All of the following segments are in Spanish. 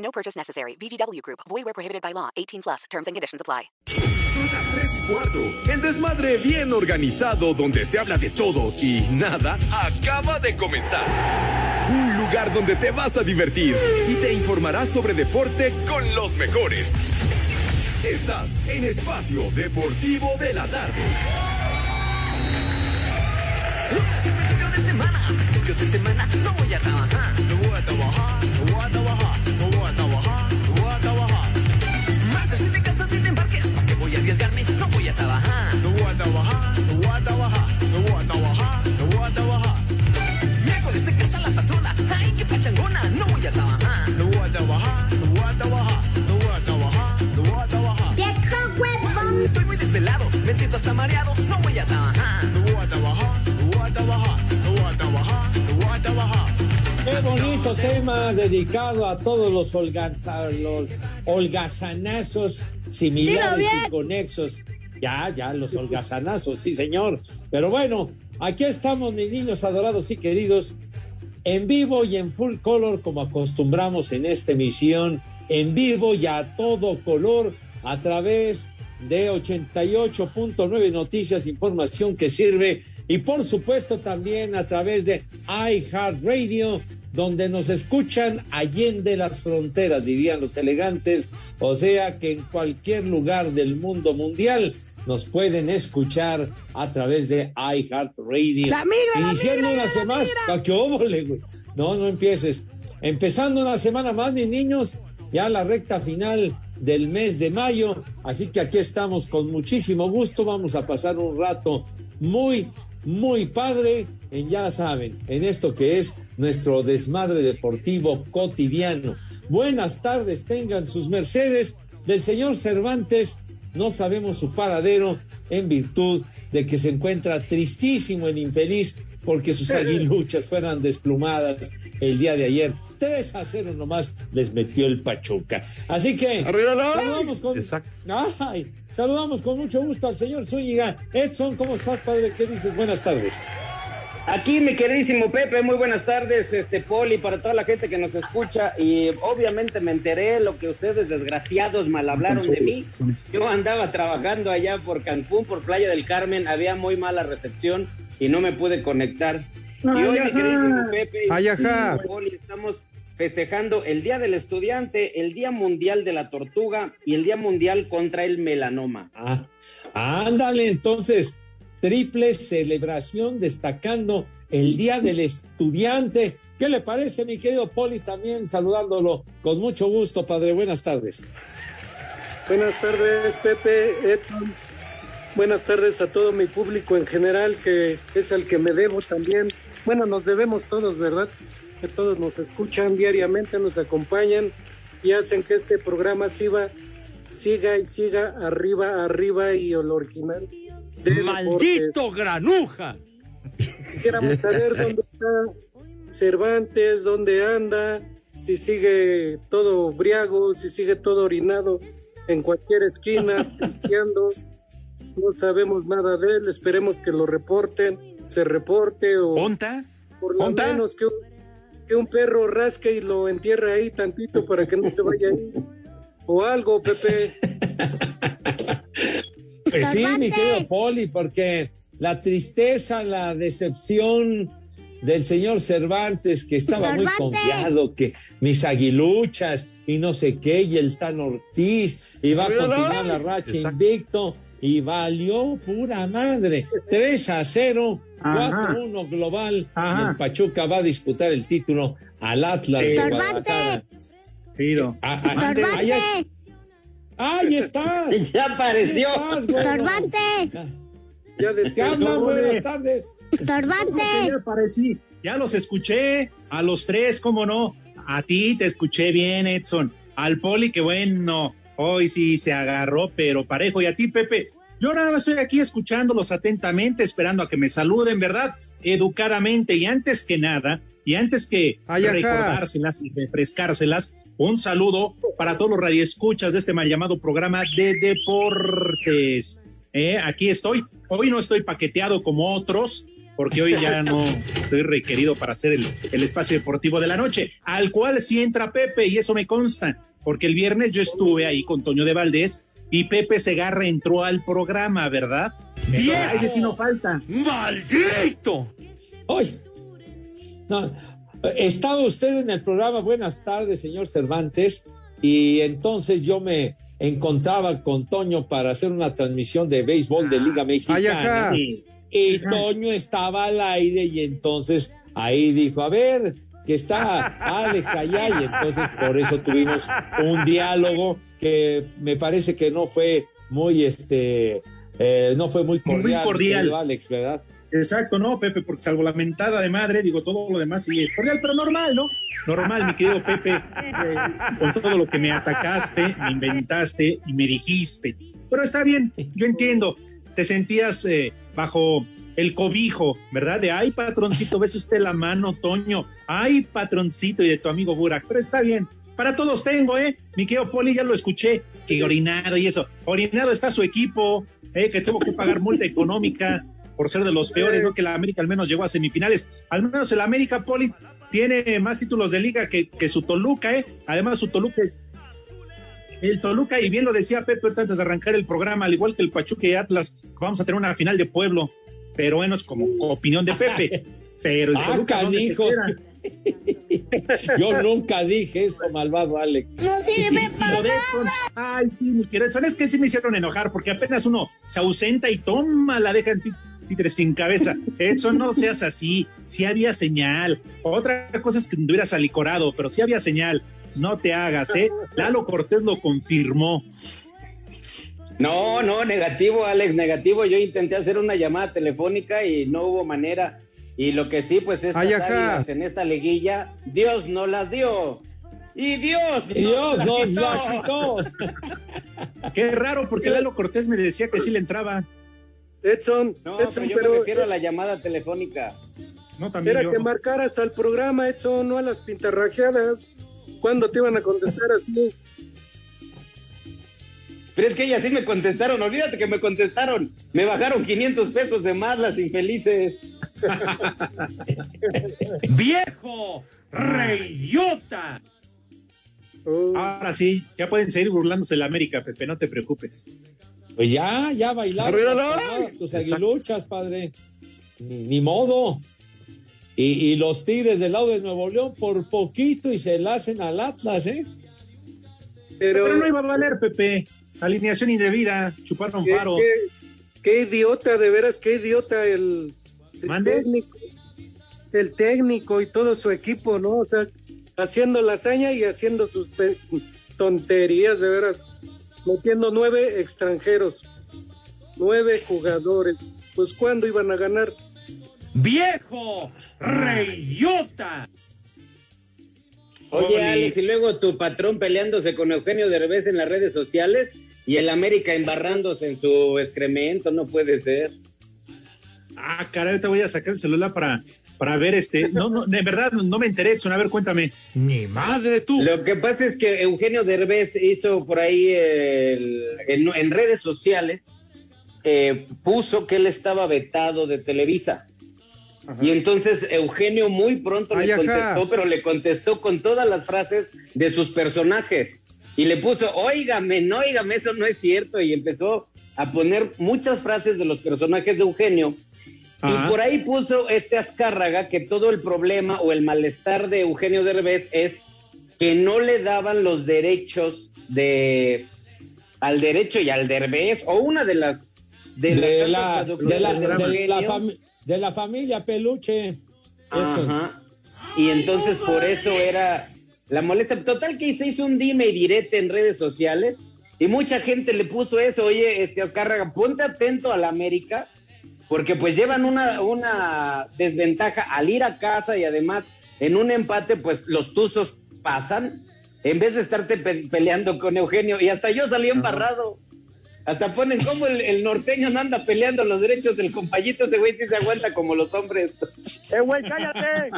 No purchase necessary. VGW Group. Void where prohibited by law. 18 plus. Terms and conditions apply. Son las 3 y cuarto. El desmadre bien organizado donde se habla de todo y nada acaba de comenzar. Un lugar donde te vas a divertir y te informarás sobre deporte con los mejores. Estás en Espacio Deportivo de la Tarde. principio de semana, principio de semana no voy a trabajar, no voy a trabajar, no voy a trabajar, hasta mareado, no voy a trabajar, no voy a trabajar, no voy a trabajar, no voy a trabajar, no voy a trabajar. Qué bonito tema dedicado a todos los, holgaza- los holgazanazos similares y conexos. Ya, ya, los holgazanazos, sí, señor. Pero bueno, aquí estamos, mis niños adorados y queridos, en vivo y en full color, como acostumbramos en esta emisión, en vivo y a todo color, a través de 88.9 Noticias, información que sirve, y por supuesto también a través de iHeartRadio, donde nos escuchan allende las fronteras, dirían los elegantes, o sea que en cualquier lugar del mundo mundial nos pueden escuchar a través de iHeartRadio. La migra, la Iniciando migra, una la semana. No, no empieces. Empezando una semana más, mis niños, ya la recta final del mes de mayo, así que aquí estamos con muchísimo gusto, vamos a pasar un rato muy, muy padre, en ya saben, en esto que es nuestro desmadre deportivo cotidiano. Buenas tardes, tengan sus mercedes. Del señor Cervantes, no sabemos su paradero en virtud de que se encuentra tristísimo en infeliz porque sus aguiluchas fueran desplumadas el día de ayer. 3 a 0 nomás les metió el Pachuca. Así que saludamos con, Ay, saludamos con mucho gusto al señor Zúñiga. Edson, ¿cómo estás, padre? ¿Qué dices? Buenas tardes. Aquí, mi queridísimo Pepe, muy buenas tardes, este Poli, para toda la gente que nos escucha. Y obviamente me enteré lo que ustedes desgraciados mal hablaron de mí. Yo andaba trabajando allá por Cancún, por Playa del Carmen, había muy mala recepción y no me pude conectar. Y hoy, mi queridísimo Pepe, Ay, ajá. y Poli, estamos festejando el Día del Estudiante, el Día Mundial de la Tortuga y el Día Mundial contra el Melanoma. Ah, ándale, entonces, triple celebración destacando el Día del Estudiante. ¿Qué le parece, mi querido Poli? También saludándolo con mucho gusto, padre. Buenas tardes. Buenas tardes, Pepe, Edson. Buenas tardes a todo mi público en general, que es al que me debo también. Bueno, nos debemos todos, ¿verdad? Que todos nos escuchan diariamente, nos acompañan y hacen que este programa siga, siga y siga arriba, arriba y el original. de deportes. ¡Maldito granuja! Quisiéramos saber dónde está Cervantes, dónde anda, si sigue todo briago, si sigue todo orinado en cualquier esquina, pisteando. No sabemos nada de él, esperemos que lo reporten, se reporte o ¿Ponta? por lo ¿Ponta? menos que un, que un perro rasque y lo entierre ahí tantito para que no se vaya ahí. O algo, Pepe. Pues sí, mi querido Poli, porque la tristeza, la decepción del señor Cervantes, que estaba muy confiado, que mis aguiluchas y no sé qué, y el Tan Ortiz, y va a continuar la racha invicto, y valió pura madre. 3 a 0, 4 a 1 global, y el Pachuca va a disputar el título al Atlas de. Guadalajara. Tiro. Ah, ah, ahí, ahí estás. Ya apareció. Cervantes, Ya ¿Qué hablan? Buenas tardes. ¿Cómo que Cervantes. ya aparecí? Ya los escuché, a los tres, cómo no. A ti te escuché bien, Edson. Al Poli, que bueno, hoy sí se agarró, pero parejo. Y a ti, Pepe, yo nada más estoy aquí escuchándolos atentamente, esperando a que me saluden, ¿verdad? Educadamente. Y antes que nada, y antes que Ay, recordárselas y refrescárselas, un saludo para todos los radioescuchas de este mal llamado programa de deportes. Eh, aquí estoy. Hoy no estoy paqueteado como otros, porque hoy ya no estoy requerido para hacer el, el espacio deportivo de la noche, al cual sí entra Pepe, y eso me consta, porque el viernes yo estuve ahí con Toño de Valdés y Pepe Segarra entró al programa, ¿verdad? ¡Viejo! Ese sí no falta. ¡Maldito! Oye, no, estaba usted en el programa Buenas tardes, señor Cervantes, y entonces yo me encontraba con Toño para hacer una transmisión de béisbol de Liga Mexicana. ajá. Y Toño estaba al aire y entonces ahí dijo, a ver, que está Alex allá y entonces por eso tuvimos un diálogo que me parece que no fue muy, este, eh, no fue muy Muy cordial, mi cordial. Alex, ¿verdad? Exacto, no, Pepe, porque salvo la mentada de madre, digo, todo lo demás sí es cordial, pero normal, ¿no? Normal, mi querido Pepe, eh, con todo lo que me atacaste, me inventaste y me dijiste. Pero está bien, yo entiendo, te sentías eh, bajo el cobijo, ¿verdad? De, ay, patroncito, ves usted la mano, Toño, ay, patroncito, y de tu amigo Burak, pero está bien. Para todos tengo, ¿eh? Mi querido Poli, ya lo escuché, que orinado y eso. Orinado está su equipo, ¿eh? Que tuvo que pagar multa económica por ser de los peores, ¿no? Que la América al menos llegó a semifinales. Al menos el América, Poli, tiene más títulos de liga que, que su Toluca, ¿eh? Además, su Toluca, el Toluca, y bien lo decía Pepe antes de arrancar el programa, al igual que el Pachuca y Atlas, vamos a tener una final de pueblo, pero bueno, es como opinión de Pepe. Pero el Ah, Toluca, ¿dónde se canijo. queda? Yo nunca dije eso, malvado Alex. Y lo de Edson, ay, sí, mi querido Edson, es que sí me hicieron enojar, porque apenas uno se ausenta y toma, la deja en tí- títeres sin cabeza. Edson, no seas así, sí había señal. Otra cosa es que me hubieras alicorado, pero sí había señal. No te hagas, ¿eh? Lalo Cortés lo confirmó. No, no, negativo, Alex, negativo. Yo intenté hacer una llamada telefónica y no hubo manera. Y lo que sí, pues estas águilas en esta liguilla, Dios no las dio. Y Dios, Y Dios nos nos la quitó. Qué raro, porque Lalo Cortés me decía que sí le entraba. Edson, No, pero Edson, yo pero me refiero a la llamada telefónica. No, también era yo. que marcaras al programa, Edson, no a las pintarrajeadas. ¿Cuándo te iban a contestar así? Pero es que ellas sí me contestaron, olvídate que me contestaron. Me bajaron 500 pesos de más las infelices. ¡Viejo! ¡Reyota! Ahora sí, ya pueden seguir burlándose de la América, Pepe, no te preocupes. Pues ya, ya bailaron las tus aguiluchas, padre. Ni, ni modo. Y, y los Tigres del lado de Nuevo León por poquito y se la hacen al Atlas, ¿eh? pero, Pero no iba a valer, Pepe. Alineación indebida, chuparon qué, faro. qué- qué idiota, de veras, qué idiota el, el técnico. El técnico y todo su equipo, ¿no? O sea, haciendo la hazaña y haciendo sus tonterías, de veras. Metiendo nueve extranjeros, nueve jugadores. Pues, ¿cuándo iban a ganar? ¡Viejo! ¡Reyota! Oye. Alex, y luego tu patrón peleándose con Eugenio Derbez en las redes sociales y el América embarrándose en su excremento, no puede ser. Ah, caray, te voy a sacar el celular para, para ver este. No, no, de verdad, no me enteré, Edson. A ver, cuéntame. ¡Mi madre tú! Lo que pasa es que Eugenio Derbez hizo por ahí el- en, en redes sociales, eh, puso que él estaba vetado de Televisa. Y entonces Eugenio muy pronto Ay, le ajá. contestó, pero le contestó con todas las frases de sus personajes. Y le puso, óigame, no, óigame, eso no es cierto. Y empezó a poner muchas frases de los personajes de Eugenio. Ajá. Y por ahí puso este Azcárraga que todo el problema o el malestar de Eugenio Derbez es que no le daban los derechos de al derecho y al Derbez o una de las de, De las la, de, la, de la Eugenio. fami- de la familia Peluche. Ajá. Y entonces por eso era la molesta. Total que se hizo un dime y direte en redes sociales y mucha gente le puso eso. Oye, este Azcárraga, ponte atento a la América porque pues llevan una, una desventaja al ir a casa y además en un empate pues los Tuzos pasan en vez de estarte pe- peleando con Eugenio. Y hasta yo salí embarrado. Hasta ponen como el, el norteño no anda peleando los derechos del compañito. Ese güey sí se aguanta como los hombres. ¡Eh, güey, cállate!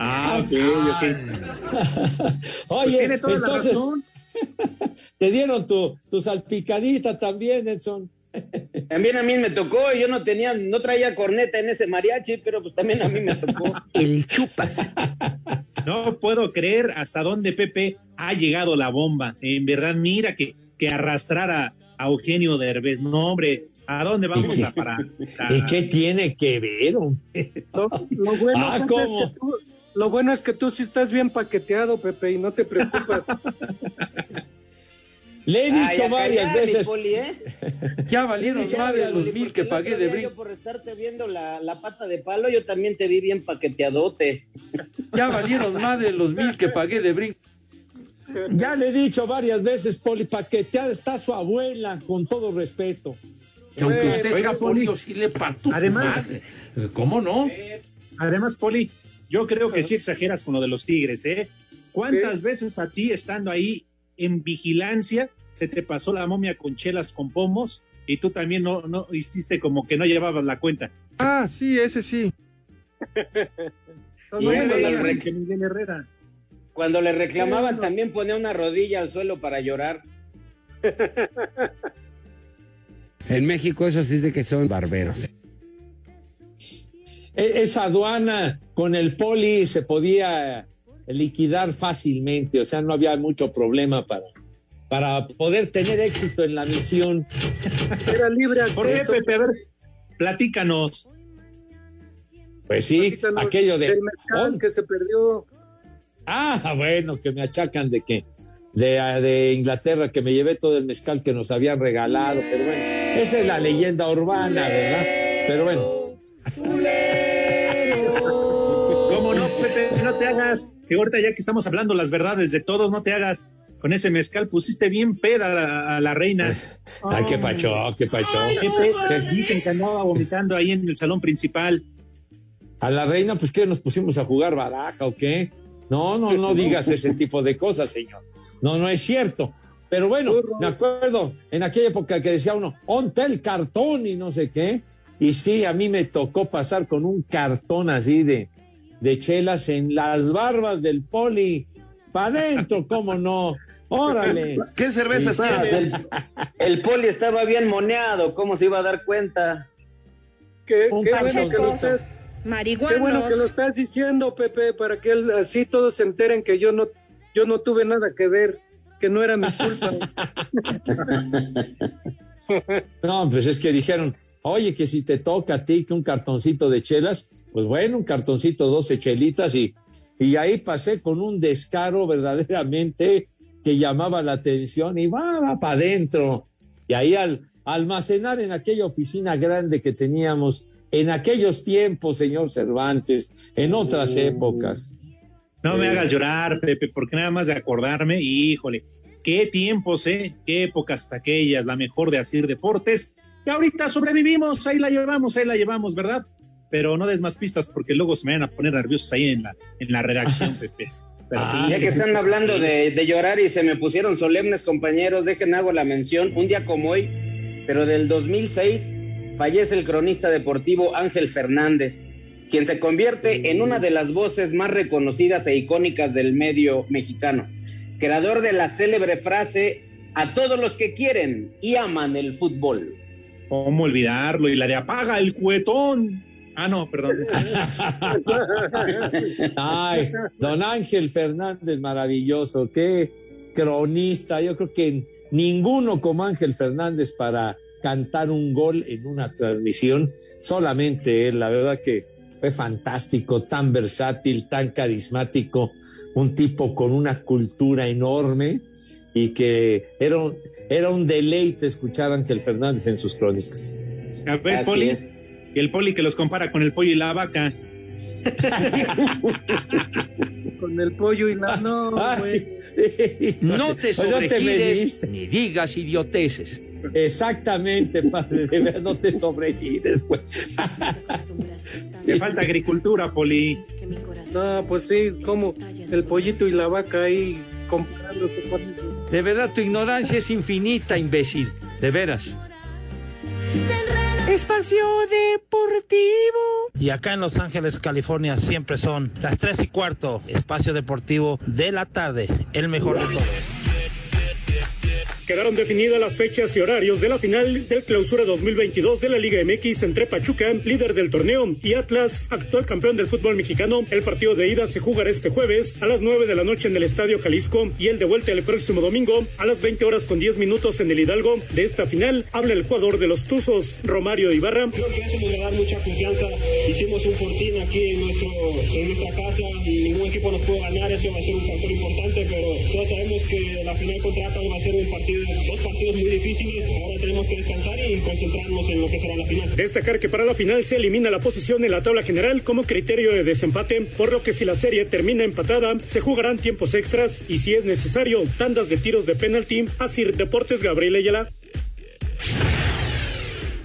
Ah, ok. Oye, Pues tiene toda la entonces, razón. te dieron tu, tu salpicadita también, Edson. También a mí me tocó. Yo no tenía, no traía corneta en ese mariachi, pero pues también a mí me tocó. El chupas. No puedo creer hasta dónde Pepe ha llegado la bomba. En verdad, mira que, que arrastrar a, a Eugenio Derbez. No, hombre, ¿a dónde vamos ¿Y a parar? ¿Y qué tiene que ver? hombre? Lo, lo bueno, Ah, es que tú, lo bueno es que tú sí estás bien paqueteado, Pepe, y no te preocupas. Le he dicho varias veces. Poli, ¿eh? Ya valieron Ya, más de los mil que pagué de brinco. por estarte viendo la, la pata de palo, yo también te vi bien paqueteadote. Ya valieron más de los mil que pagué de brinco. Ya le he dicho varias veces, Poli, paqueteada está su abuela, con todo respeto. Que aunque usted sea Poli. sí le parto Además- madre. ¿Cómo no? Además, Poli, yo creo que sí exageras con lo de los tigres, ¿eh? ¿Cuántas veces a ti, estando ahí en vigilancia, se te pasó la momia con chelas con pomos y tú también no, no hiciste como que no llevabas la cuenta? Ah, sí, ese sí. Cuando, le Herrera. cuando le reclamaban, también ponía una rodilla al suelo para llorar. En México eso sí es de que son barberos. E- Esa aduana con el Poli se podía liquidar fácilmente, o sea, no había mucho problema para, para poder tener éxito en la misión. Era libre ¿Por qué, acceso. Pepe? A ver, platícanos. Pues sí, Platícanos aquello de... del mezcal que se perdió. Ah, bueno, que me achacan de que de, de Inglaterra que me llevé todo el mezcal que nos habían regalado, pero bueno, esa es la leyenda urbana, ¿verdad? Pero bueno, hagas. Que ahorita ya que estamos hablando las verdades de todos, no te hagas. Con ese mezcal pusiste bien peda a la, a la reina. ay, qué pacho, qué pacho. Pepe, que dicen que andaba vomitando ahí en el salón principal. A la reina, pues que nos pusimos a jugar baraja o qué. No, no, no digas ese tipo de cosas, señor. No, no es cierto. Pero bueno, me acuerdo en aquella época que decía uno, onte el cartón y no sé qué. Y sí, a mí me tocó pasar con un cartón así de, de chelas en las barbas del poli. Para adentro, ¿cómo no? Órale. ¿Qué cervezas tiene? el, el poli estaba bien moneado, ¿cómo se iba a dar cuenta? Qué, Un qué bueno que lo estás, Marihuanos. qué bueno que lo estás diciendo, Pepe, para que él- así todos se enteren que yo no, yo no tuve nada que ver, que no era mi culpa. No, pues es que dijeron, oye, que si te toca a ti que un cartoncito de chelas, pues bueno, un cartoncito, 12 chelitas y, y ahí pasé con un descaro verdaderamente que llamaba la atención y va, va para adentro. Y ahí al almacenar en aquella oficina grande que teníamos en aquellos tiempos, señor Cervantes, en otras épocas. No me hagas llorar, Pepe, porque nada más de acordarme, híjole, qué tiempos, ¿eh? Qué épocas hasta aquellas, la mejor de Asir Deportes. Y ahorita sobrevivimos, ahí la llevamos, ahí la llevamos, ¿verdad? Pero no des más pistas porque luego se me van a poner nerviosos ahí en la, en la redacción, Pepe. Pero sí, Ya que están hablando de, de llorar y se me pusieron solemnes, compañeros, dejen hago la mención. Un día como hoy, pero del 2006, fallece el cronista deportivo Ángel Fernández, quien se convierte en una de las voces más reconocidas e icónicas del medio mexicano. Creador de la célebre frase, a todos los que quieren y aman el fútbol. ¿Cómo olvidarlo? Y la de apaga el cuetón. Ah, no, perdón. Ay, don Ángel Fernández, maravilloso, qué cronista. Yo creo que ninguno como Ángel Fernández para cantar un gol en una transmisión, solamente él, la verdad que fue fantástico, tan versátil, tan carismático, un tipo con una cultura enorme y que era un, era un deleite escuchar a Ángel Fernández en sus crónicas. ¿Ya ves, Así Poli? es. Y el Poli que los compara con el pollo y la vaca. Con el pollo y la... No, güey. No te Pues no te sobregires ni digas idioteces. Exactamente, padre, de verdad, no te sobregires, güey. Te falta agricultura, Poli. Que mi corazón No, pues sí, como el pollito y la vaca ahí comparándose con... De verdad, tu ignorancia es infinita, imbécil. De veras. Espacio Deportivo. Y acá en Los Ángeles, California, siempre son las 3 y cuarto, espacio deportivo de la tarde, el mejor de todos. Quedaron definidas las fechas y horarios de la final del clausura 2022 de la Liga MX entre Pachuca, líder del torneo, y Atlas, actual campeón del fútbol mexicano. El partido de ida se jugará este jueves a las 9 de la noche en el Estadio Jalisco y el de vuelta el próximo domingo a las 20 horas con 10 minutos en el Hidalgo. De esta final habla el jugador de los Tuzos, Romario Ibarra. Creo que eso nos va a dar mucha confianza. Hicimos un fortín aquí en, nuestro, en nuestra casa ningún equipo nos puede ganar. Eso va a ser un factor importante, pero todos sabemos que la final contra Atlas va a ser un partido dos partidos muy difíciles. Ahora tenemos que descansar y concentrarnos en lo que será la final. Destacar que para la final se elimina la posición en la tabla general como criterio de desempate, por lo que si la serie termina empatada, se jugarán tiempos extras y si es necesario, tandas de tiros de penalti. Así Deportes Gabriel Ayala.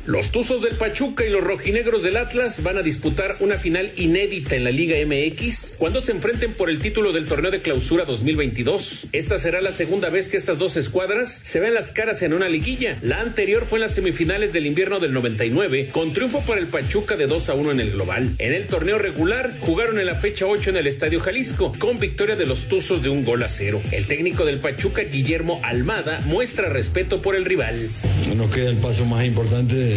Los Tuzos del Pachuca y los rojinegros del Atlas van a disputar una final inédita en la Liga MX cuando se enfrenten por el título del torneo de clausura 2022. Esta será la segunda vez que estas dos escuadras se ven las caras en una liguilla. La anterior fue en las semifinales del invierno del 99 con triunfo para el Pachuca de 2 a 1 en el global. En el torneo regular jugaron en la fecha 8 en el Estadio Jalisco con victoria de los Tuzos de un gol a cero. El técnico del Pachuca, Guillermo Almada, muestra respeto por el rival. Nos queda el paso más importante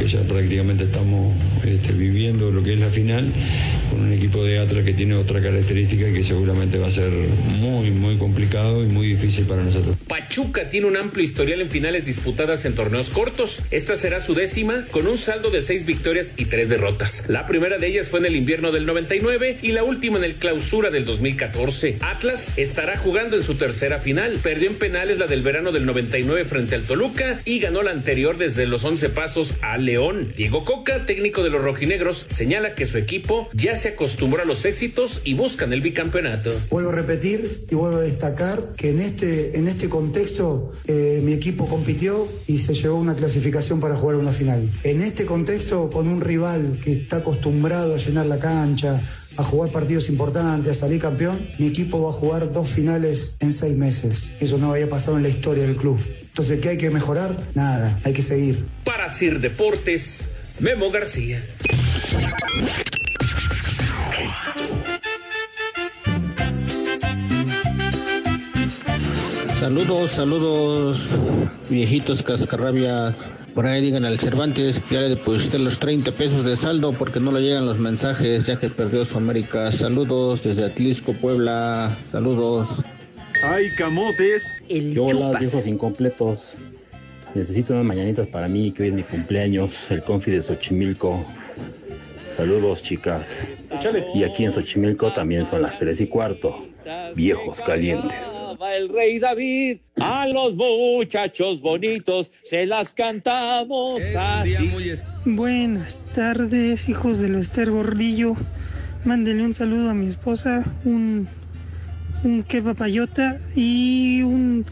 que ya prácticamente estamos este, viviendo lo que es la final con un equipo de Atlas que tiene otra característica que seguramente va a ser muy, muy complicado y muy difícil para nosotros. Pachuca tiene un amplio historial en finales disputadas en torneos cortos. Esta será su décima con un saldo de seis victorias y tres derrotas. La primera de ellas fue en el invierno del 99 y la última en el clausura del 2014. Atlas estará jugando en su tercera final. Perdió en penales la del verano del 99 frente al Toluca y ganó la anterior desde los 11 pasos a León. Diego Coca, técnico de los rojinegros, señala que su equipo ya se acostumbró a los éxitos y buscan el bicampeonato. Vuelvo a repetir y vuelvo a destacar que en este, en este contexto eh, mi equipo compitió y se llevó una clasificación para jugar una final. En este contexto, con un rival que está acostumbrado a llenar la cancha, a jugar partidos importantes, a salir campeón, mi equipo va a jugar dos finales en seis meses. Eso no había pasado en la historia del club. Entonces, ¿qué hay que mejorar? Nada, hay que seguir. Para Sir Deportes, Memo García. Saludos, saludos, viejitos cascarrabias. Por ahí digan al Cervantes que ya le deposité los 30 pesos de saldo porque no le llegan los mensajes ya que perdió su América. Saludos desde Atlisco, Puebla. Saludos. ¡Ay, camotes! Hola, viejos incompletos. Necesito unas mañanitas para mí, que hoy es mi cumpleaños, el confi de Xochimilco. Saludos, chicas. Y aquí en Xochimilco también son las tres y cuarto. Viejos calientes. Va el rey David, a los muchachos bonitos se las cantamos. Buenas tardes, hijos del Ester Bordillo. Mándenle un saludo a mi esposa, un, un que papayota y un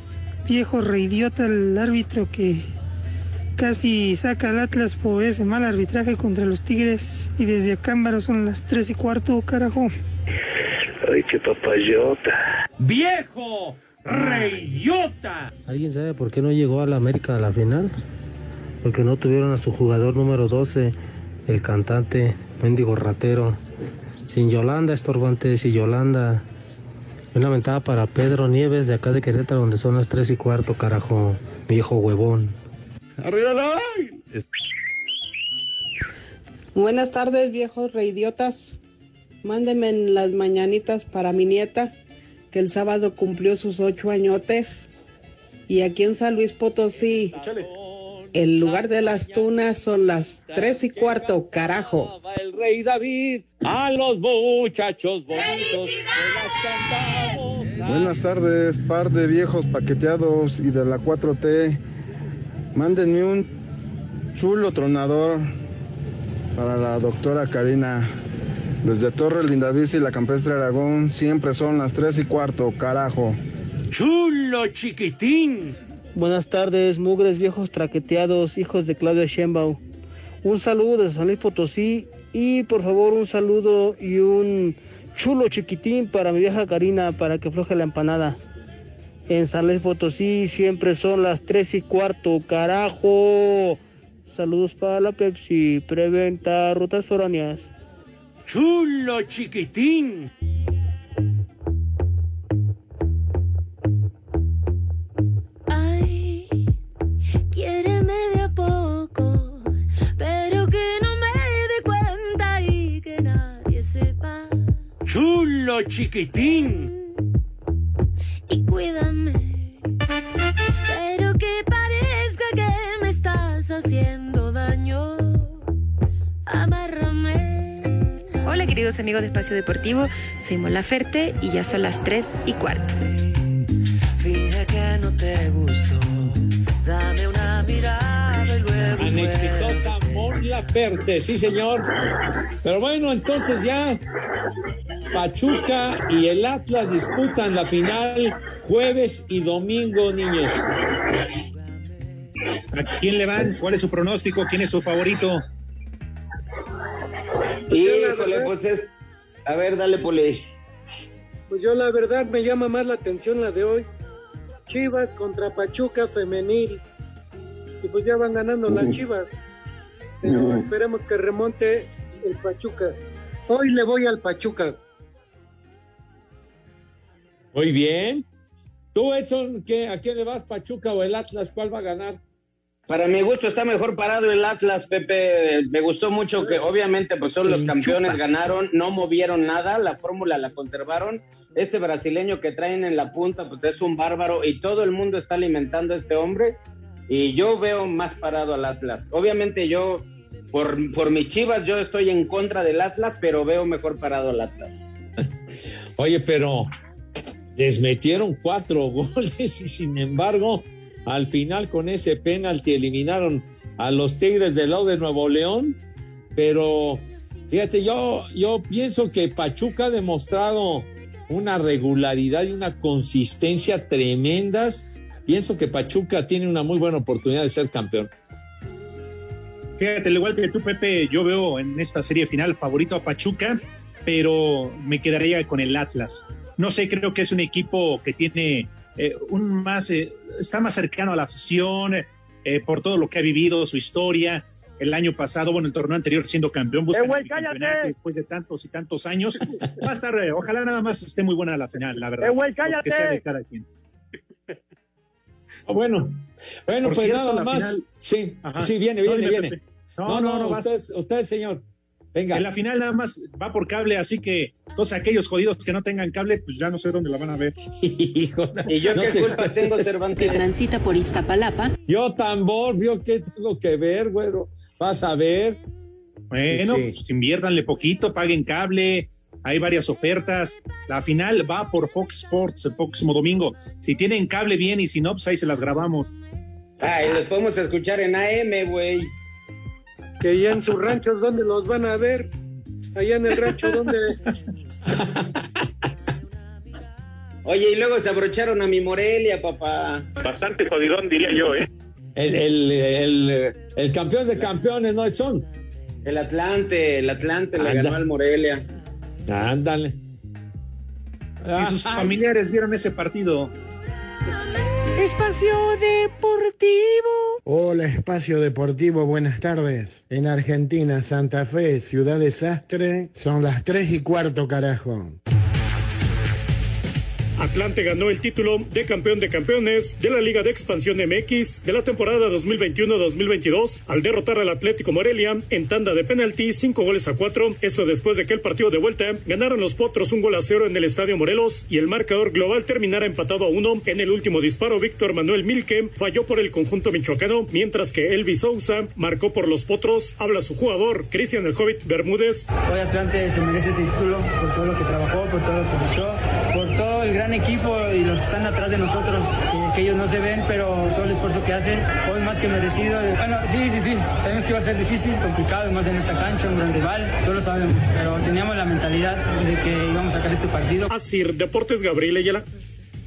viejo reidiota al árbitro que casi saca al Atlas por ese mal arbitraje contra los Tigres. Y desde Acámbaro son las tres y cuarto, carajo. ¡Ay, qué papayota! ¡Viejo! ¡Reyota! ¿Alguien sabe por qué no llegó a la América a la final? Porque no tuvieron a su jugador número 12, el cantante, mendigo ratero. Sin Yolanda, estorbantes y Yolanda. Una ventaja para Pedro Nieves de acá de Querétaro, donde son las 3 y cuarto, carajo. Viejo huevón. ¡Arriba la Buenas tardes, viejos reidiotas. Mándenme en las mañanitas para mi nieta, que el sábado cumplió sus ocho añotes. Y aquí en San Luis Potosí, el lugar de las tunas son las tres y cuarto, carajo. El rey David, a los muchachos bonitos. Buenas tardes, par de viejos paqueteados y de la 4T. Mándenme un chulo tronador para la doctora Karina. Desde Torre Lindavista y la Campestre Aragón siempre son las 3 y cuarto, carajo. ¡Chulo chiquitín! Buenas tardes, mugres viejos traqueteados, hijos de Claudia Sheinbaum. Un saludo de San Luis Potosí y por favor un saludo y un chulo chiquitín para mi vieja Karina para que floje la empanada. En San Luis Potosí siempre son las tres y cuarto, carajo. Saludos para la Pepsi, preventa rutas foráneas. Chulo chiquitín. Chiquitín. Y cuídame, pero que parezca que me estás haciendo daño. Amárrame. Hola queridos amigos de Espacio Deportivo, soy Mola Ferte y ya son las 3 y cuarto. Finge que no te gustó. Dame una mirada y luego. Tan exitosa Mon Laferte, sí señor. Pero bueno, entonces ya Pachuca y el Atlas disputan la final jueves y domingo, niños. ¿A quién le van? ¿Cuál es su pronóstico? ¿Quién es su favorito? Híjole, pues es. A ver, dale, Poli. Pues yo la verdad me llama más la atención la de hoy. Chivas contra Pachuca femenil. Y pues ya van ganando las Chivas. Ujú. esperemos que remonte el Pachuca. Hoy le voy al Pachuca. Muy bien. Tú, Edson, ¿qué, ¿a quién le vas, Pachuca o el Atlas? ¿Cuál va a ganar? Para mi gusto está mejor parado el Atlas, Pepe. Me gustó mucho que obviamente pues son los campeones, ganaron, no movieron nada, la fórmula la conservaron. Este brasileño que traen en la punta pues es un bárbaro y todo el mundo está alimentando a este hombre y yo veo más parado al Atlas. Obviamente yo por, por mis chivas yo estoy en contra del Atlas, pero veo mejor parado al Atlas. Oye, pero les metieron cuatro goles y sin embargo, al final con ese penalti eliminaron a los Tigres del lado de Nuevo León. Pero fíjate, yo, yo pienso que Pachuca ha demostrado una regularidad y una consistencia tremendas. Pienso que Pachuca tiene una muy buena oportunidad de ser campeón. Fíjate, al igual que tú, Pepe, yo veo en esta serie final favorito a Pachuca, pero me quedaría con el Atlas. No sé, creo que es un equipo que tiene eh, un más, eh, está más cercano a la afición eh, por todo lo que ha vivido, su historia. El año pasado, bueno, el torneo anterior siendo campeón, busca ¡Eh, güey, el campeonato cállate! después de tantos y tantos años. Va a estar, eh, ojalá nada más esté muy buena la final, la verdad. ¡Eh, cállate! sea de cada quien. Ah, Bueno, bueno, Por pues cierto, nada más. final- Sí, Ajá. sí, viene, No, viene, viene. No, no, no, usted, usted, señor. Venga. En la final nada más va por cable, así que todos aquellos jodidos que no tengan cable, pues ya no sé dónde la van a ver. ¿Y yo No qué te culpa tengo, Cervantes? Que transita por Iztapalapa. Yo tambor, vio qué tengo que ver, güero. Vas a ver. Bueno, Sí, sí. pues inviértanle poquito, paguen cable, hay varias ofertas. La final va por Fox Sports el próximo domingo. Si tienen cable bien y si no, pues ahí se las grabamos. Ay, los podemos escuchar en AM, güey. Que ya en sus ranchos, ¿dónde los van a ver? Allá en el rancho, ¿dónde? Oye, y luego se abrocharon a mi Morelia, papá. Bastante jodidón, diría yo, ¿eh? El, el, el, el campeón de campeones, ¿no, Edson? El Atlante, el Atlante le ganó al Morelia. Ándale. Y sus familiares vieron ese partido. Espacio Deportivo. Hola, Espacio Deportivo, buenas tardes. En Argentina, Santa Fe, Ciudad Desastre, son las tres y cuarto, carajo. Atlante ganó el título de campeón de campeones de la Liga de Expansión MX de la temporada 2021-2022 al derrotar al Atlético Morelia en tanda de penalti, cinco goles a cuatro. Esto después de que el partido de vuelta ganaron los Potros un gol a cero en el Estadio Morelos y el marcador global terminara empatado a uno. En el último disparo, Víctor Manuel Milke falló por el conjunto michoacano, mientras que Elvis Sousa marcó por los Potros. Habla su jugador, Cristian el Hobbit Bermúdez. Hoy Atlante se merece este título por todo lo que trabajó, por todo lo que luchó, por todo el gran equipo y los que están atrás de nosotros, que, ellos no se ven, pero todo el esfuerzo que hacen, hoy más que merecido. Bueno, sí, sí, sí, sabemos que iba a ser difícil, complicado, más en esta cancha, un gran rival, todos lo sabemos, pero teníamos la mentalidad de que íbamos a sacar este partido. Así, Deportes Gabriel Ayala.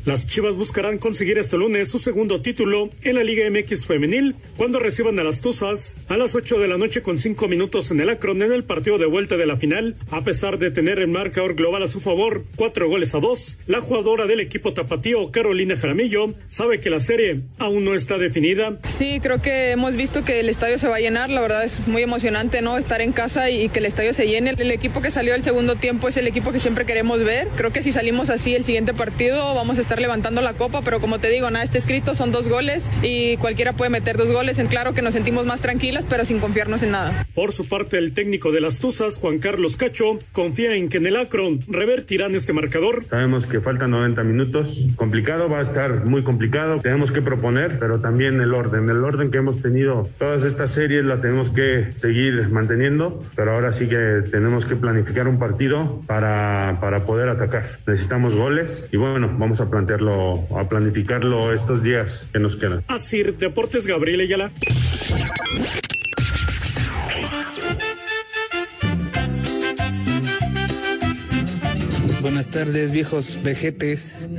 Las Chivas buscarán conseguir este lunes su segundo título en la Liga MX femenil cuando reciban a las Tuzas a las 8 de la noche con 5 minutos en el Akron en el partido de vuelta de la final. A pesar de tener el marcador global a su favor, cuatro goles a dos, la jugadora del equipo tapatío Carolina Jaramillo sabe que la serie aún no está definida. Sí, creo que hemos visto que el estadio se va a llenar, la verdad es muy emocionante, ¿no? Estar en casa y que el estadio se llene. El equipo que salió del segundo tiempo es el equipo que siempre queremos ver. Creo que si salimos así el siguiente partido vamos a estar levantando la copa, pero como te digo, nada está escrito, son dos goles y cualquiera puede meter dos goles. En claro que nos sentimos más tranquilas, pero sin confiarnos en nada. Por su parte, el técnico de las Tuzas, Juan Carlos Cacho, confía en que en el Akron revertirán este marcador. Sabemos que faltan 90 minutos. Complicado, va a estar muy complicado. Tenemos que proponer, pero también el orden. El orden que hemos tenido todas estas series la tenemos que seguir manteniendo, pero ahora sí que tenemos que planificar un partido para, para poder atacar. Necesitamos goles y bueno, vamos a plantearlo, a planificarlo estos días que nos quedan. Así, Deportes Gabriel Ayala. Buenas tardes, viejos vejetes.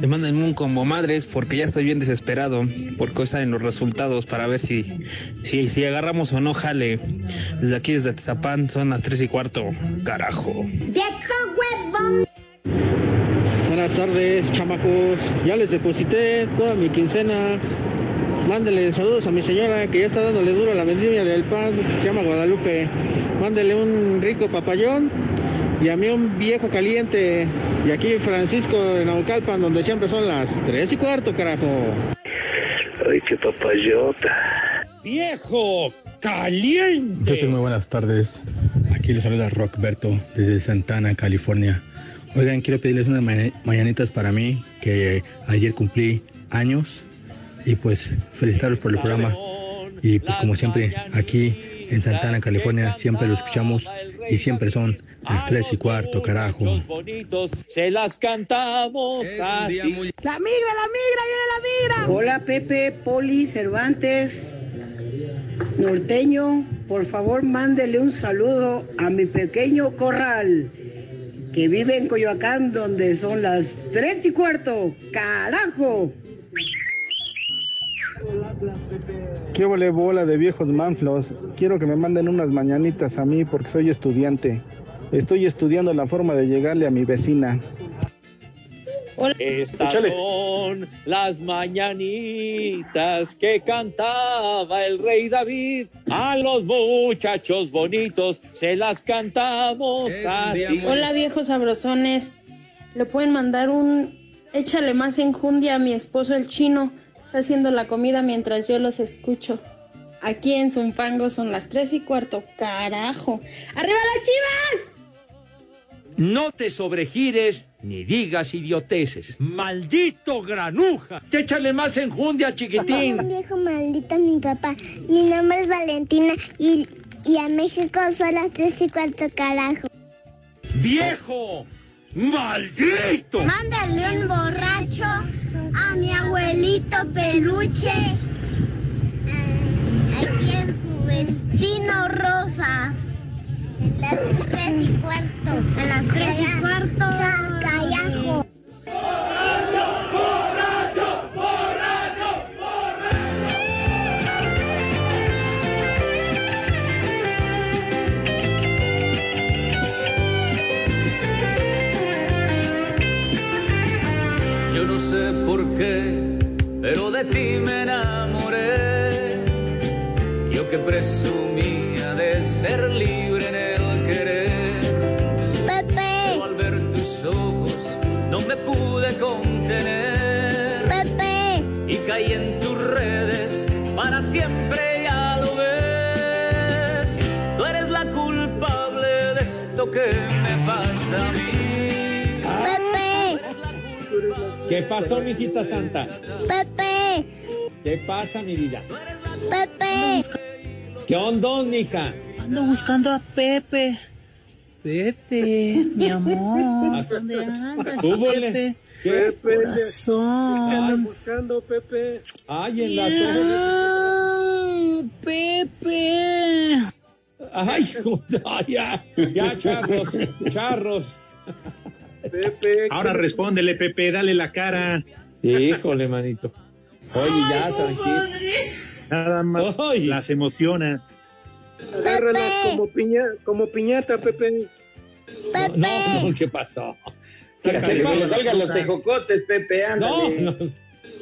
Me mandan un combo madres porque ya estoy bien desesperado. Porque hoy salen los resultados para ver si, si, si agarramos o no jale. Desde aquí, desde Tizapán, son las tres y cuarto. Carajo. Buenas tardes, chamacos. Ya les deposité toda mi quincena. Mándele saludos a mi señora que ya está dándole duro a la vendimia del pan. Se llama Guadalupe. Mándele un rico papayón y a mí un viejo caliente. Y aquí Francisco de Naucalpan, donde siempre son las tres y cuarto, carajo. Ay, qué papayota. ¡Viejo caliente! Yo soy muy buenas tardes. Aquí les saluda Rockberto desde Santana, California. Oigan, quiero pedirles unas maña- mañanitas para mí, que ayer cumplí años. Y pues felicitarlos por el programa. Y pues como siempre, aquí en Santana, California, siempre lo escuchamos y siempre son las tres y cuarto, carajo. bonitos, se las cantamos así. La migra, la migra, viene la migra. Hola Pepe, Poli, Cervantes, norteño, por favor mándele un saludo a mi pequeño corral que vive en Coyoacán donde son las tres y cuarto. ¡Carajo! ¿Qué vole bola de viejos manflos? Quiero que me manden unas mañanitas a mí porque soy estudiante. Estoy estudiando la forma de llegarle a mi vecina. Estas Échale. son las mañanitas que cantaba el rey David. A los muchachos bonitos se las cantamos así. Hola viejos sabrosones. Le pueden mandar un échale más enjundia a mi esposo el chino. Está haciendo la comida mientras yo los escucho. Aquí en Zumpango son las tres y cuarto. Carajo. ¡Arriba las chivas! No te sobregires ni digas idioteces. ¡Maldito granuja! Échale más enjundia, chiquitín. Un viejo maldito mi papá. Mi nombre es Valentina y, y a México son las tres y cuarto carajo. ¡Viejo! ¡Maldito! Mándale un borracho a mi abuelito peluche. Aquí en Juventino Rosas. Las tres y cuarto. En las tres y cuarto. Callajo. Yo no sé por qué, pero de ti me enamoré. Yo que presumía de ser libre esto que me pasa a mí. ¿Qué pasó, mijita santa? Pepe, ¿Qué pasa, mi vida? Pepe. ¿Qué onda, mija? Ando buscando a Pepe. Pepe, mi amor. ¿Dónde andas. Pepe? ¿Qué? Pepe. Corazón. ¿Qué andas buscando, Pepe? Ay, en la Ay, Pepe. Ay, ya, ya, charros, charros. Pepe. Ahora respóndele, Pepe, dale la cara. Híjole, manito. Oye, ya, tranquilo. Nada más las emocionas. Agárralas como, piña, como piñata, Pepe. No, no, ¿qué pasó? ¿Qué, ¿Qué pasó? Salgan los tejocotes, Pepe, ándale. No, no.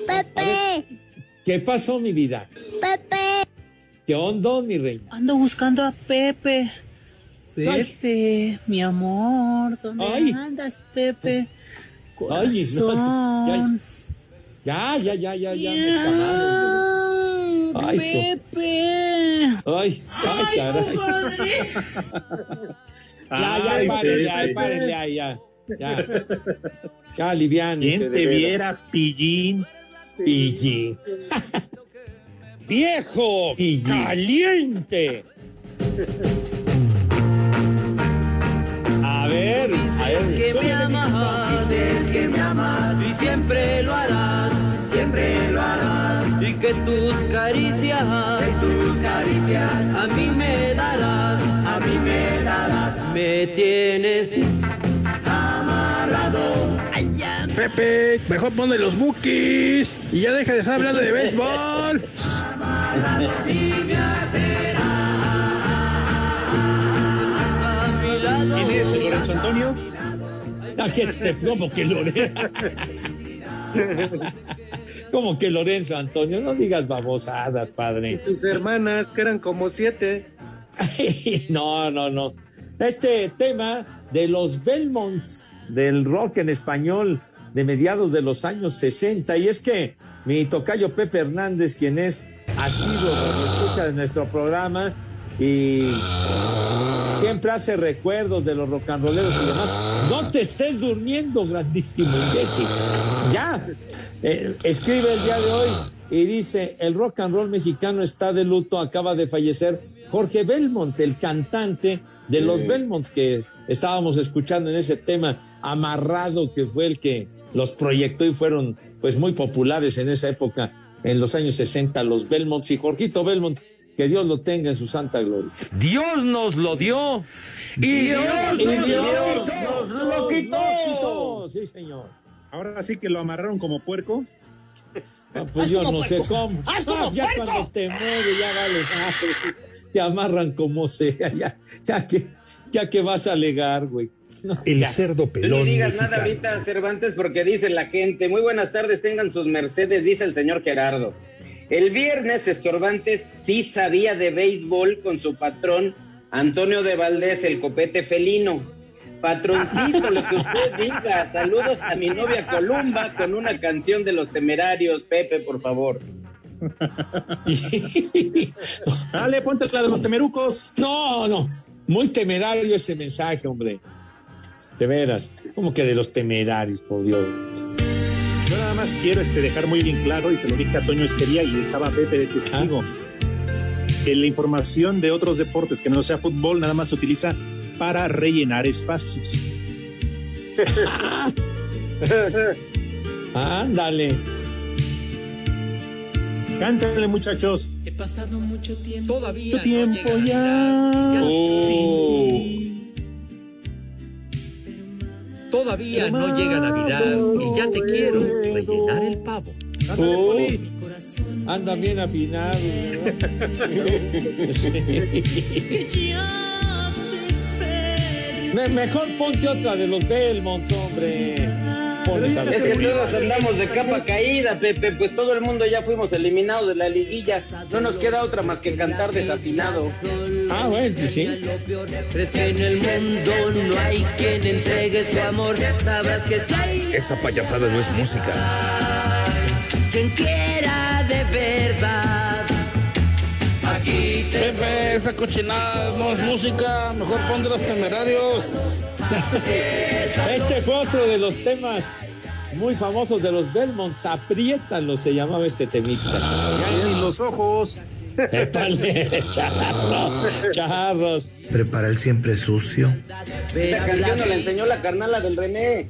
Pepe. ¿Qué pasó, mi vida? Pepe. ¿Qué onda, mi reina? Ando buscando a Pepe. Pepe, mi amor, ¿dónde Ay. andas, Pepe? Ay, no, Corazón. Ya, ya, ya, ya, ya, me escamaron. Ay. Pepe. Ay, ay, caray. Ya, ya, Ay, párenle, ay, párenle, ay, ya. Ya, ya aliviánense, ¿Quién te viera, pillín? Pillín. ¡Viejo! ¡Caliente! A ver, a ver, que me amas, dices que me amas. Y siempre lo harás, siempre lo harás. Y que tus caricias, tus caricias a mí me darás, a mí me darás, me tienes amarrado. Pepe, mejor ponle los bookies. Y ya deja de estar hablando de béisbol. ¿Quién es, Lorenzo Antonio? Ah, ¿qué te- ¿Cómo que Lorenzo? ¿Cómo que Lorenzo Antonio? No digas babosadas, padre. Sus hermanas, que eran como siete. No, no, no. Este tema de los Belmonts del rock en español de mediados de los años 60. Y es que mi tocayo Pepe Hernández, quien es asiduo escucha de nuestro programa y siempre hace recuerdos de los rock and rolleros y demás. No te estés durmiendo, grandísimo imbécil. Ya. Eh, escribe el día de hoy y dice, el rock and roll mexicano está de luto, acaba de fallecer Jorge Belmont, el cantante de los Belmonts que estábamos escuchando en ese tema amarrado que fue el que los proyectó y fueron pues muy populares en esa época, en los años 60, los Belmonts y Jorgito Belmont, que Dios lo tenga en su santa gloria. Dios nos lo dio y Dios, Y nos Dios lo quitó. nos lo quitó. Sí, señor. Ahora sí que lo amarraron como puerco. Ah, pues yo no sé cómo. Ah, ya cuando te mueve, ya vale madre. Te amarran como sea, ya, ya que, ya que vas a alegar, güey. No, El ya. cerdo No pelón. le digas nada ahorita, Cervantes, porque dice la gente. Muy buenas tardes, tengan sus mercedes, dice el señor Gerardo. El viernes, Estorbantes sí sabía de béisbol con su patrón, Antonio de Valdés, el copete felino. Patroncito, lo que usted diga. Saludos a mi novia Columba con una canción de los temerarios. Pepe, por favor. Dale, ponte la de los temerucos. No, no. Muy temerario ese mensaje, hombre. De veras. Como que de los temerarios, por Dios. Yo nada más quiero este, dejar muy bien claro, y se lo dije a Toño Estería y estaba Pepe de testigo, que la información de otros deportes que no sea fútbol nada más se utiliza para rellenar espacios. Ándale. Cántale, muchachos. He pasado mucho tiempo. Todavía Mucho tiempo no ya. Oh. Todavía no llega Navidad y ya te quiero rellenar el pavo. Oh. Anda bien afinado. Me- mejor ponte otra de los Belmonts, hombre. Pones a los Es que todos andamos de capa caída, Pepe, pues todo el mundo ya fuimos eliminados de la liguilla. No nos queda otra más que cantar desafinado. Ah, bueno, pues sí. ¿Crees que en el mundo no hay quien entregue su amor? Sabrás que si hay Esa payasada no es música. quien quiera de verdad. Aquí te Pepe, esa cochinada no es música, mejor pon de los temerarios. Este fue otro de los temas muy famosos de los Belmonts. Apriétalo, se llamaba este temita. Ya en los ojos. Épale, charros, charros. Prepara el siempre sucio. Esta canción nos la enseñó la carnala del René.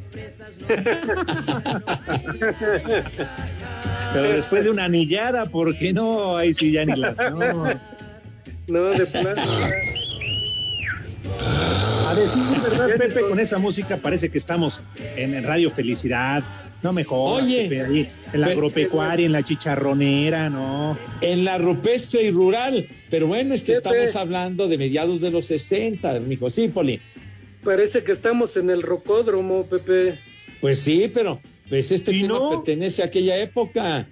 Pero después de una anillada, ¿por qué no? Ahí sí ya ni las. No. No, de plano. A decir verdad, Pepe, con esa música parece que estamos en Radio Felicidad. No mejor. Oye, Pepe, ahí, en la pe- agropecuaria, en la chicharronera, ¿no? En la rupestre y rural. Pero bueno, es que Pepe. estamos hablando de mediados de los 60, mijo. Sí, Poli. Parece que estamos en el rocódromo, Pepe. Pues sí, pero pues este tema pertenece a aquella época.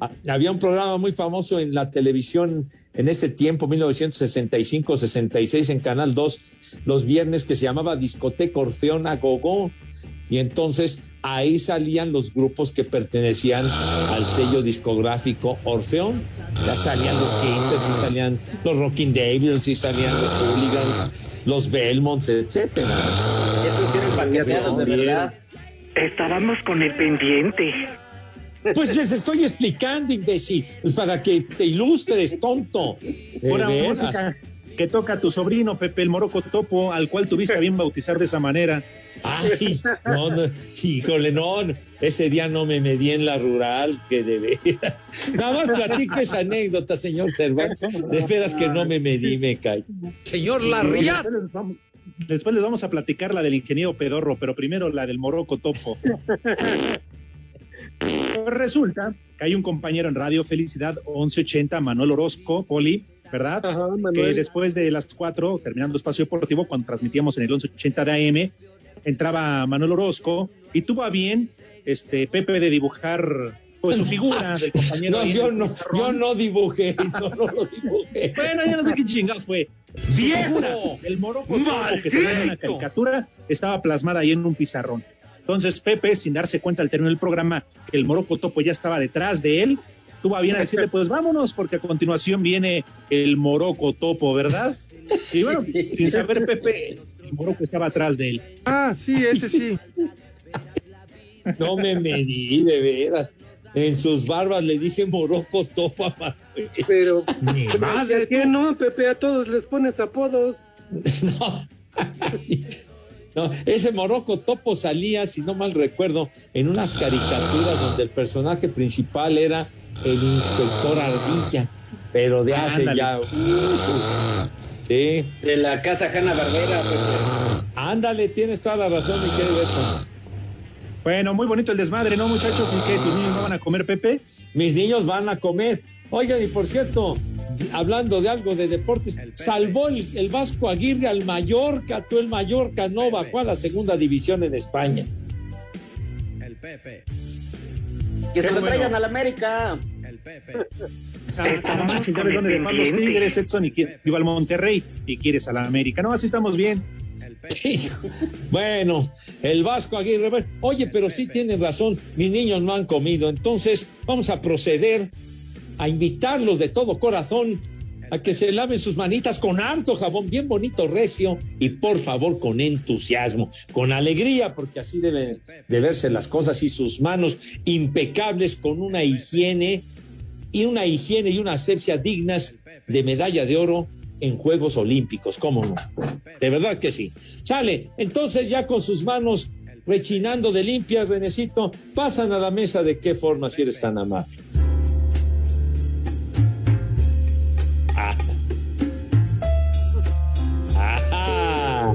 Ah, Había un programa muy famoso en la televisión en ese tiempo, 1965-66, en Canal 2, los viernes, que se llamaba Discoteca Orfeón a Gogó. Y entonces ahí salían los grupos que pertenecían al sello discográfico Orfeón. Ya salían los Hinters, y salían los Rocking Devils, y salían los Hooligans, los Belmonts, etcétera. Esos eran paqueteados de verdad. Estábamos con el pendiente. Pues les estoy explicando, imbécil, para que te ilustres, tonto. Una música que toca tu sobrino, Pepe, el Moroco Topo, al cual tuviste a bien bautizar de esa manera. Ay, no, no, híjole, no, ese día no me medí en la rural, que de veras. Nada más platique esa anécdota, señor Cervantes. De veras que no me medí, me cae. Señor vamos- Después les vamos a platicar la del ingeniero Pedorro, pero primero la del Morocco Topo. Pues resulta que hay un compañero en Radio Felicidad 1180, Manuel Orozco, Poli, ¿verdad? Que después de las cuatro, terminando Espacio Deportivo, cuando transmitíamos en el 1180 de AM, entraba Manuel Orozco y tuvo a bien este Pepe de dibujar pues su figura del compañero. No, yo no, yo no dibujé, no, no lo dibujé. Bueno, yo no sé qué chingados fue. ¡Viejo! El Topo que se ve en una caricatura estaba plasmada ahí en un pizarrón. Entonces Pepe, sin darse cuenta al término del programa, que el Morocco Topo ya estaba detrás de él, tuvo a bien a decirle, pues vámonos, porque a continuación viene el Morocco Topo, ¿verdad? Y bueno, sin saber Pepe, el Morocco estaba atrás de él. Ah, sí, ese sí. No me medí, de veras. En sus barbas le dije Morocco Topo a Manuel. Pero, Ni madre, ¿a qué no, Pepe? A todos les pones apodos. No. No, ese Morocco Topo salía, si no mal recuerdo, en unas caricaturas donde el personaje principal era el inspector Ardilla, pero de hace Ándale. ya. uh, sí. De la casa Hanna Barbera, Ándale, tienes toda la razón, mi querido Edson. Bueno, muy bonito el desmadre, ¿no, muchachos? ¿Y qué? ¿Tus niños no van a comer, Pepe? Mis niños van a comer. Oigan, y por cierto, hablando de algo de deportes, salvó el, el Vasco Aguirre al Mallorca, tú el Mallorca no bajó a la segunda división en España. El Pepe. Que se lo traigan a la América. El Pepe. Ah, ya ves dónde dejan los Tigres, Edson, y digo al Monterrey, y quieres a la América. No, así estamos bien. Bueno, el Vasco Aguirre. Oye, pero sí tienen razón, mis niños no han comido, entonces vamos a proceder a invitarlos de todo corazón a que se laven sus manitas con harto jabón, bien bonito, recio, y por favor con entusiasmo, con alegría, porque así deben de verse las cosas, y sus manos impecables con una higiene y una higiene y una asepsia dignas de medalla de oro en Juegos Olímpicos, ¿cómo no? De verdad que sí. Sale, entonces ya con sus manos rechinando de limpias, Renecito, pasan a la mesa de qué forma si eres tan amable. Ah. Ajá.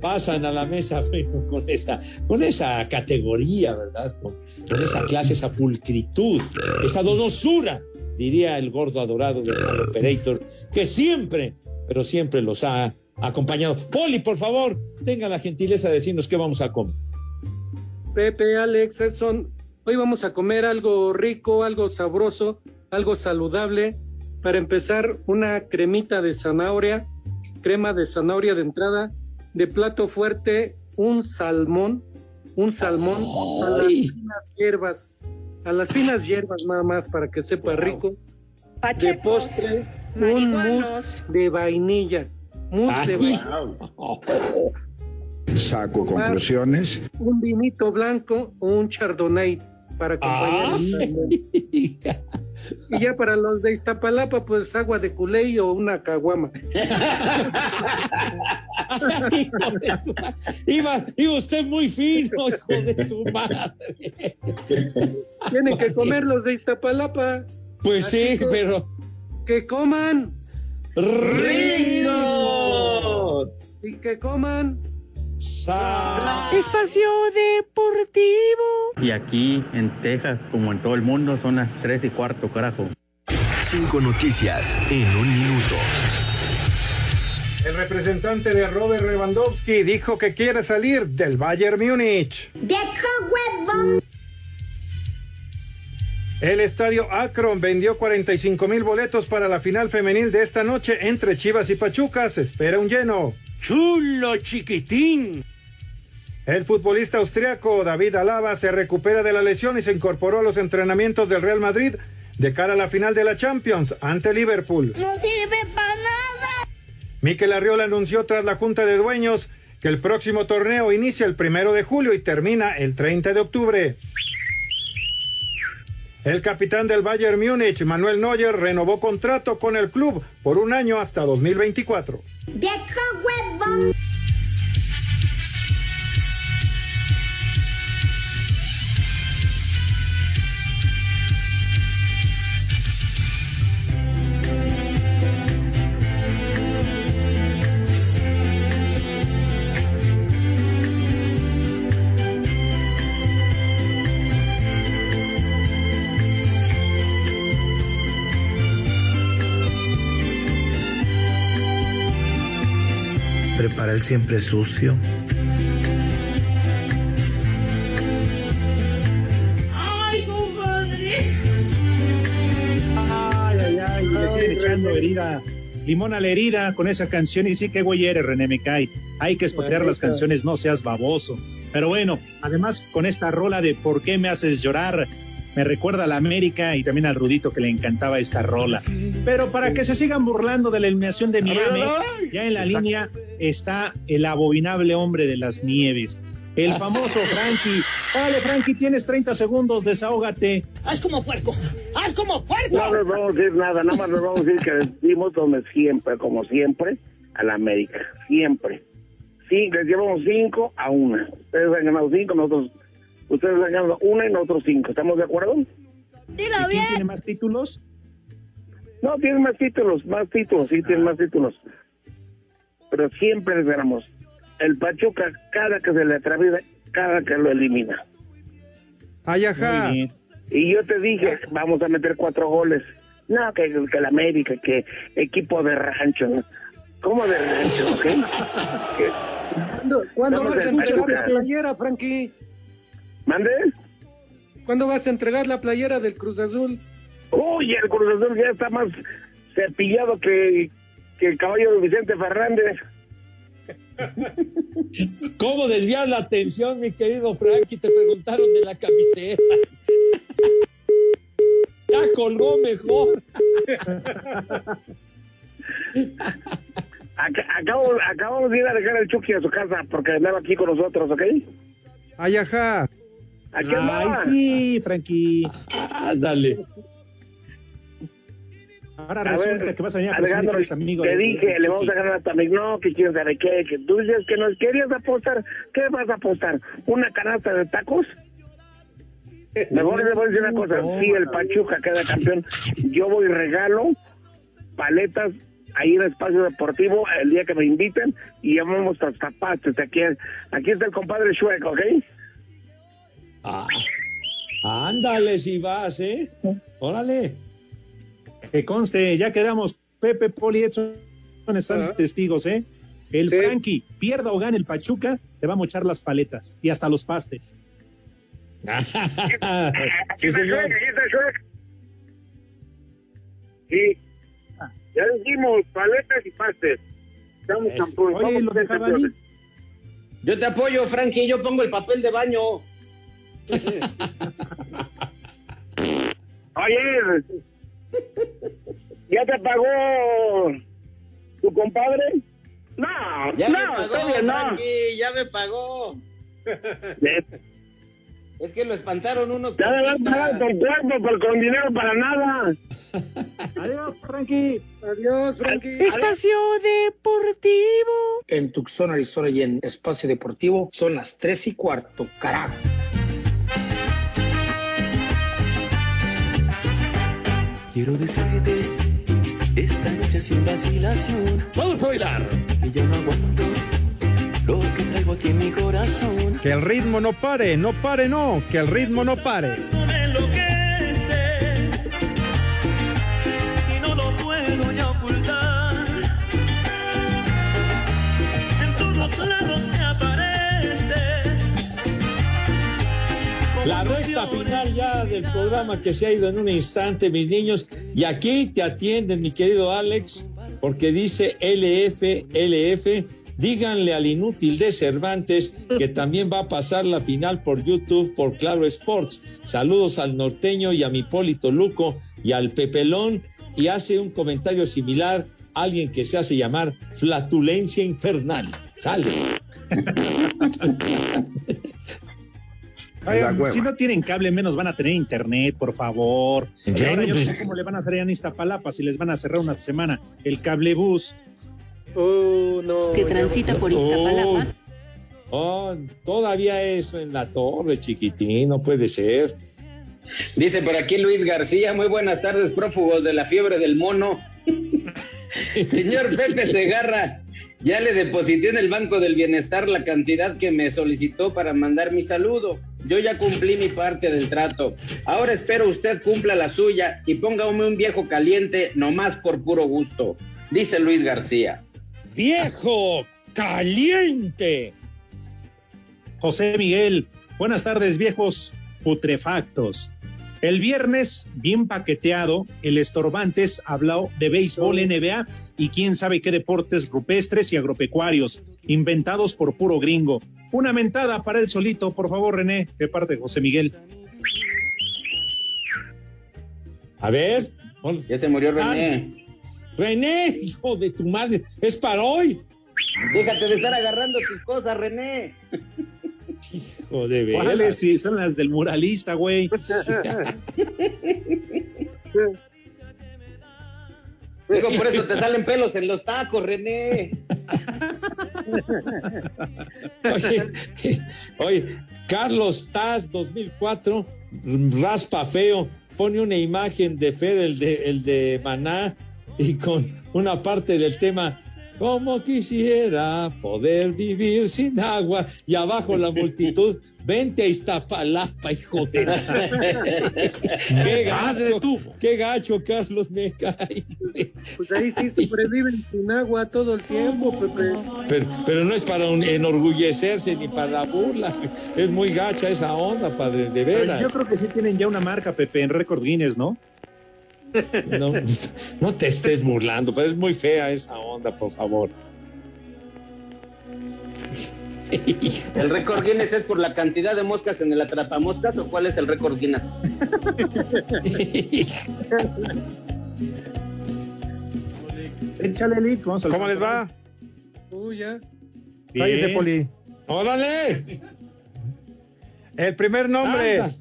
Pasan a la mesa con esa, con esa categoría, ¿verdad? Con esa clase, esa pulcritud, esa donosura, diría el gordo adorado del gran operator, que siempre, pero siempre los ha acompañado. Poli, por favor, tenga la gentileza de decirnos qué vamos a comer. Pepe, Alex, Edson, hoy vamos a comer algo rico, algo sabroso, algo saludable. Para empezar, una cremita de zanahoria, crema de zanahoria de entrada, de plato fuerte, un salmón, un salmón a las hierbas, a las finas hierbas nada más para que sepa rico. De postre, un mousse de vainilla, mousse de vainilla. Saco conclusiones. un vinito blanco o un chardonnay para acompañar. Y ya para los de Iztapalapa, pues agua de culey o una caguama. Iba, iba usted muy fino, hijo de su madre. Tienen que comer los de Iztapalapa. Pues sí, que- pero Que coman. rico. Y que coman. Espacio Deportivo. Y aquí en Texas, como en todo el mundo, son las tres y cuarto, carajo. Cinco noticias en un minuto. El representante de Robert Lewandowski dijo que quiere salir del Bayern Múnich. El estadio Akron vendió 45 mil boletos para la final femenil de esta noche entre Chivas y Pachuca. Se espera un lleno. Chulo chiquitín. El futbolista austriaco David Alaba se recupera de la lesión y se incorporó a los entrenamientos del Real Madrid de cara a la final de la Champions ante Liverpool. No sirve para nada. Mikel Arriola anunció tras la Junta de Dueños que el próximo torneo inicia el primero de julio y termina el 30 de octubre. El capitán del Bayern Múnich, Manuel Neuer, renovó contrato con el club por un año hasta 2024. Viejo huevón. Siempre sucio. Ay, compadre. Ay, ay, ay, le siguen echando herida, limón a la herida con esa canción y sí que güey eres, René, me cae. Hay que espotear las canciones, no seas baboso. Pero bueno, además con esta rola de ¿Por qué me haces llorar? Me recuerda a la América y también al Rudito que le encantaba esta rola. Pero para que se sigan burlando de la eliminación de Miami, ya en la línea está el abominable hombre de las nieves. El famoso Frankie. Vale, Frankie, tienes 30 segundos, desahógate. ¡Haz como puerco! ¡Haz como puerco! No les vamos a decir nada, nada más les vamos a decir que dimos donde siempre, como siempre, a la América. Siempre. Sí, les llevamos cinco a una. Ustedes han ganado cinco, nosotros, ustedes han ganado una y nosotros cinco. ¿Estamos de acuerdo? Dilo ¿Y quién bien. tiene más títulos? No, tienen más títulos, más títulos, sí, tienen más títulos. Pero siempre les ganamos. El Pachuca, cada que se le atraviesa, cada que lo elimina. Ay, ajá. Y yo te dije, vamos a meter cuatro goles. No, que, que la América, que equipo de rancho. ¿no? ¿Cómo de rancho, ok? Que- ¿Cuándo, cuándo vas a Pachuca. la playera, Frankie? ¿Mande? ¿Cuándo vas a entregar la playera del Cruz Azul? Uy, el Cruz Azul ya está más cepillado que, que el caballo de Vicente Fernández. ¿Cómo desviar la atención, mi querido Frankie? Te preguntaron de la camiseta. Ya colgó mejor. Ac- acabo, acabamos de ir a dejar el Chucky a su casa porque andaba aquí con nosotros, ¿ok? Ay, ajá. Aquí Ay, andaba. sí, Frankie. Ándale. Ahora A resulta ver, que vas a venir a Alejandro, que amigo te dije, de le vamos a ganar a Tamig. No, que quién sabe qué, que tú dices que nos querías apostar. ¿Qué vas a apostar? ¿Una canasta de tacos? Mejor le voy a decir una cosa, si el Pachuca queda campeón, yo voy y regalo paletas ahí en el espacio deportivo el día que me inviten y llamamos a zapatos. Aquí, aquí está el compadre Shueco, ¿ok? Ah, ándale si vas, ¿eh? Órale. Que conste, ya quedamos. Pepe, Poli, Edson están testigos, ¿eh? El Sí. Frankie, pierda o gane el Pachuca, se va a mochar las paletas y hasta los pastes. sí, señor. Sí. Ya decimos paletas y pastes. Estamos. Oye, los campeones. Yo te apoyo, Frankie, yo pongo el papel de baño. Oye, ¿ya te pagó tu compadre? No, Ya no, me pagó, todavía no. Frankie, ya me pagó. Es que lo espantaron unos. Ya a compitas. pagar con cuerpo, pero con dinero para nada. Adiós, Frankie. Adiós, Frankie. Espacio Deportivo. En Tucson, Arizona y en Espacio Deportivo son las tres y cuarto, carajo. Quiero decirte esta noche sin vacilación. Vamos a bailar. Que ya no aguanto lo que traigo aquí en mi corazón. Que el ritmo no pare, no pare, no. Que el ritmo no pare. Recta final ya del programa que se ha ido en un instante, mis niños. Y aquí te atienden, mi querido Alex, porque dice LF, LF. Díganle al inútil de Cervantes que también va a pasar la final por YouTube por Claro Sports. Saludos al norteño y a mi Polito Luco y al Pepelón. Y hace un comentario similar alguien que se hace llamar flatulencia infernal. Sale. Oigan, si no tienen cable, menos van a tener internet, por favor. ¿En Y ahora yo no Pues- sé cómo le van a hacer allá en Iztapalapa si les van a cerrar una semana el cable bus. Oh, no, que ya- transita por Iztapalapa. Oh, todavía eso en la torre, chiquitín, no puede ser. Dice por aquí Luis García, muy buenas tardes, prófugos de la fiebre del mono. Señor Pepe Segarra, ya le deposité en el Banco del Bienestar la cantidad que me solicitó para mandar mi saludo. Yo ya cumplí mi parte del trato. Ahora espero usted cumpla la suya y póngame un viejo caliente nomás por puro gusto. Dice Luis García. ¡Viejo caliente! José Miguel, buenas tardes, viejos putrefactos. El viernes, bien paqueteado, el Estorbantes habló de béisbol NBA y quién sabe qué deportes rupestres y agropecuarios, inventados por puro gringo. Una mentada para él solito, por favor, René, de parte de José Miguel. A ver. Ya se murió René. René, hijo de tu madre, es para hoy. Déjate de estar agarrando tus cosas, René. Hijo de veras. ¿Cuáles? Si son las del muralista, güey. Digo, por eso te salen pelos en los tacos, René. Oye, oye, Carlos Taz 2004, raspa feo, pone una imagen de Fer, el de, el de Maná, y con una parte del tema, como quisiera poder vivir sin agua, y abajo la multitud, vente a Iztapalapa, hijo de... qué gacho, qué gacho, Carlos, me cae. Pues ahí sí sobreviven sin agua todo el tiempo, Pepe. Pero, pero no es para un- enorgullecerse ni para la burla. Es muy gacha esa onda, padre, de veras. Yo creo que sí tienen ya una marca, Pepe, en récord Guinness, ¿no? No, no te estés burlando, pero es muy fea esa onda, por favor. ¿El récord Guinness es por la cantidad de moscas en el atrapamoscas o cuál es el récord Guinness? Échale, Lick, vamos ¿Cómo les va? Uy, ya. Cállese. Poli. ¡Órale! El primer nombre, Anda.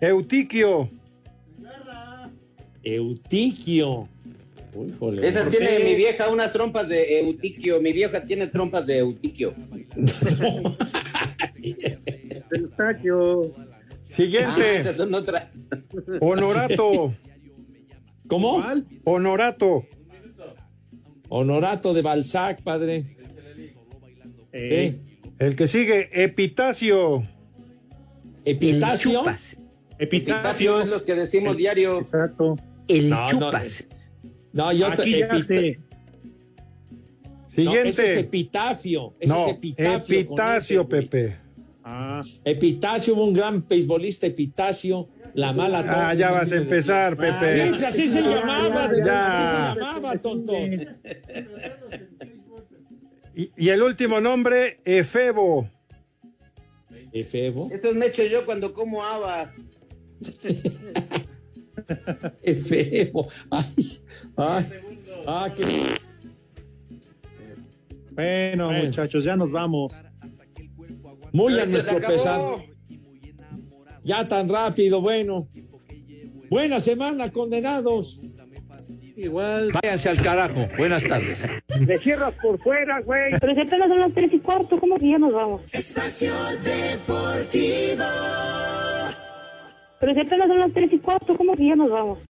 Eutiquio. Eutiquio. Uy, jole. Esa ¿Por tiene qué? mi vieja unas trompas de eutiquio. Mi vieja tiene trompas de eutiquio. Eustaquio. Ah, Siguiente, esas son otras. Honorato. ¿Cómo? Honorato. Honorato de Balzac, padre. Eh, El que sigue, Epitacio. Epitacio. Epitafio es los que decimos diario. Exacto. El No, no, chupas. No, yo Aquí ya epita- sé. No, Siguiente. ese es epitafio. Ese No, es epitafio. Epitacio. Pepe. Ah, Epitacio, hubo un gran beisbolista, Epitacio, la mala Ah, ya vas a empezar, Sí, Pepe. pues así se llamaba, de- Ya. así se llamaba, tonto. Y, y el último nombre, Efebo. Efebo. Eso me echo yo cuando como habas. Efebo. Ay, ay, ah, qué- bueno, Bueno. muchachos, ya nos vamos. Muy a nuestro pesar. Ya tan rápido, bueno. Buena semana, condenados. Igual. Váyanse al carajo. Buenas tardes. Le cierras por fuera, güey. Pero si apenas son las tres y cuarto, ¿cómo que ya nos vamos? Espacio Deportivo. Pero si apenas son las tres y cuarto, ¿cómo que ya nos vamos?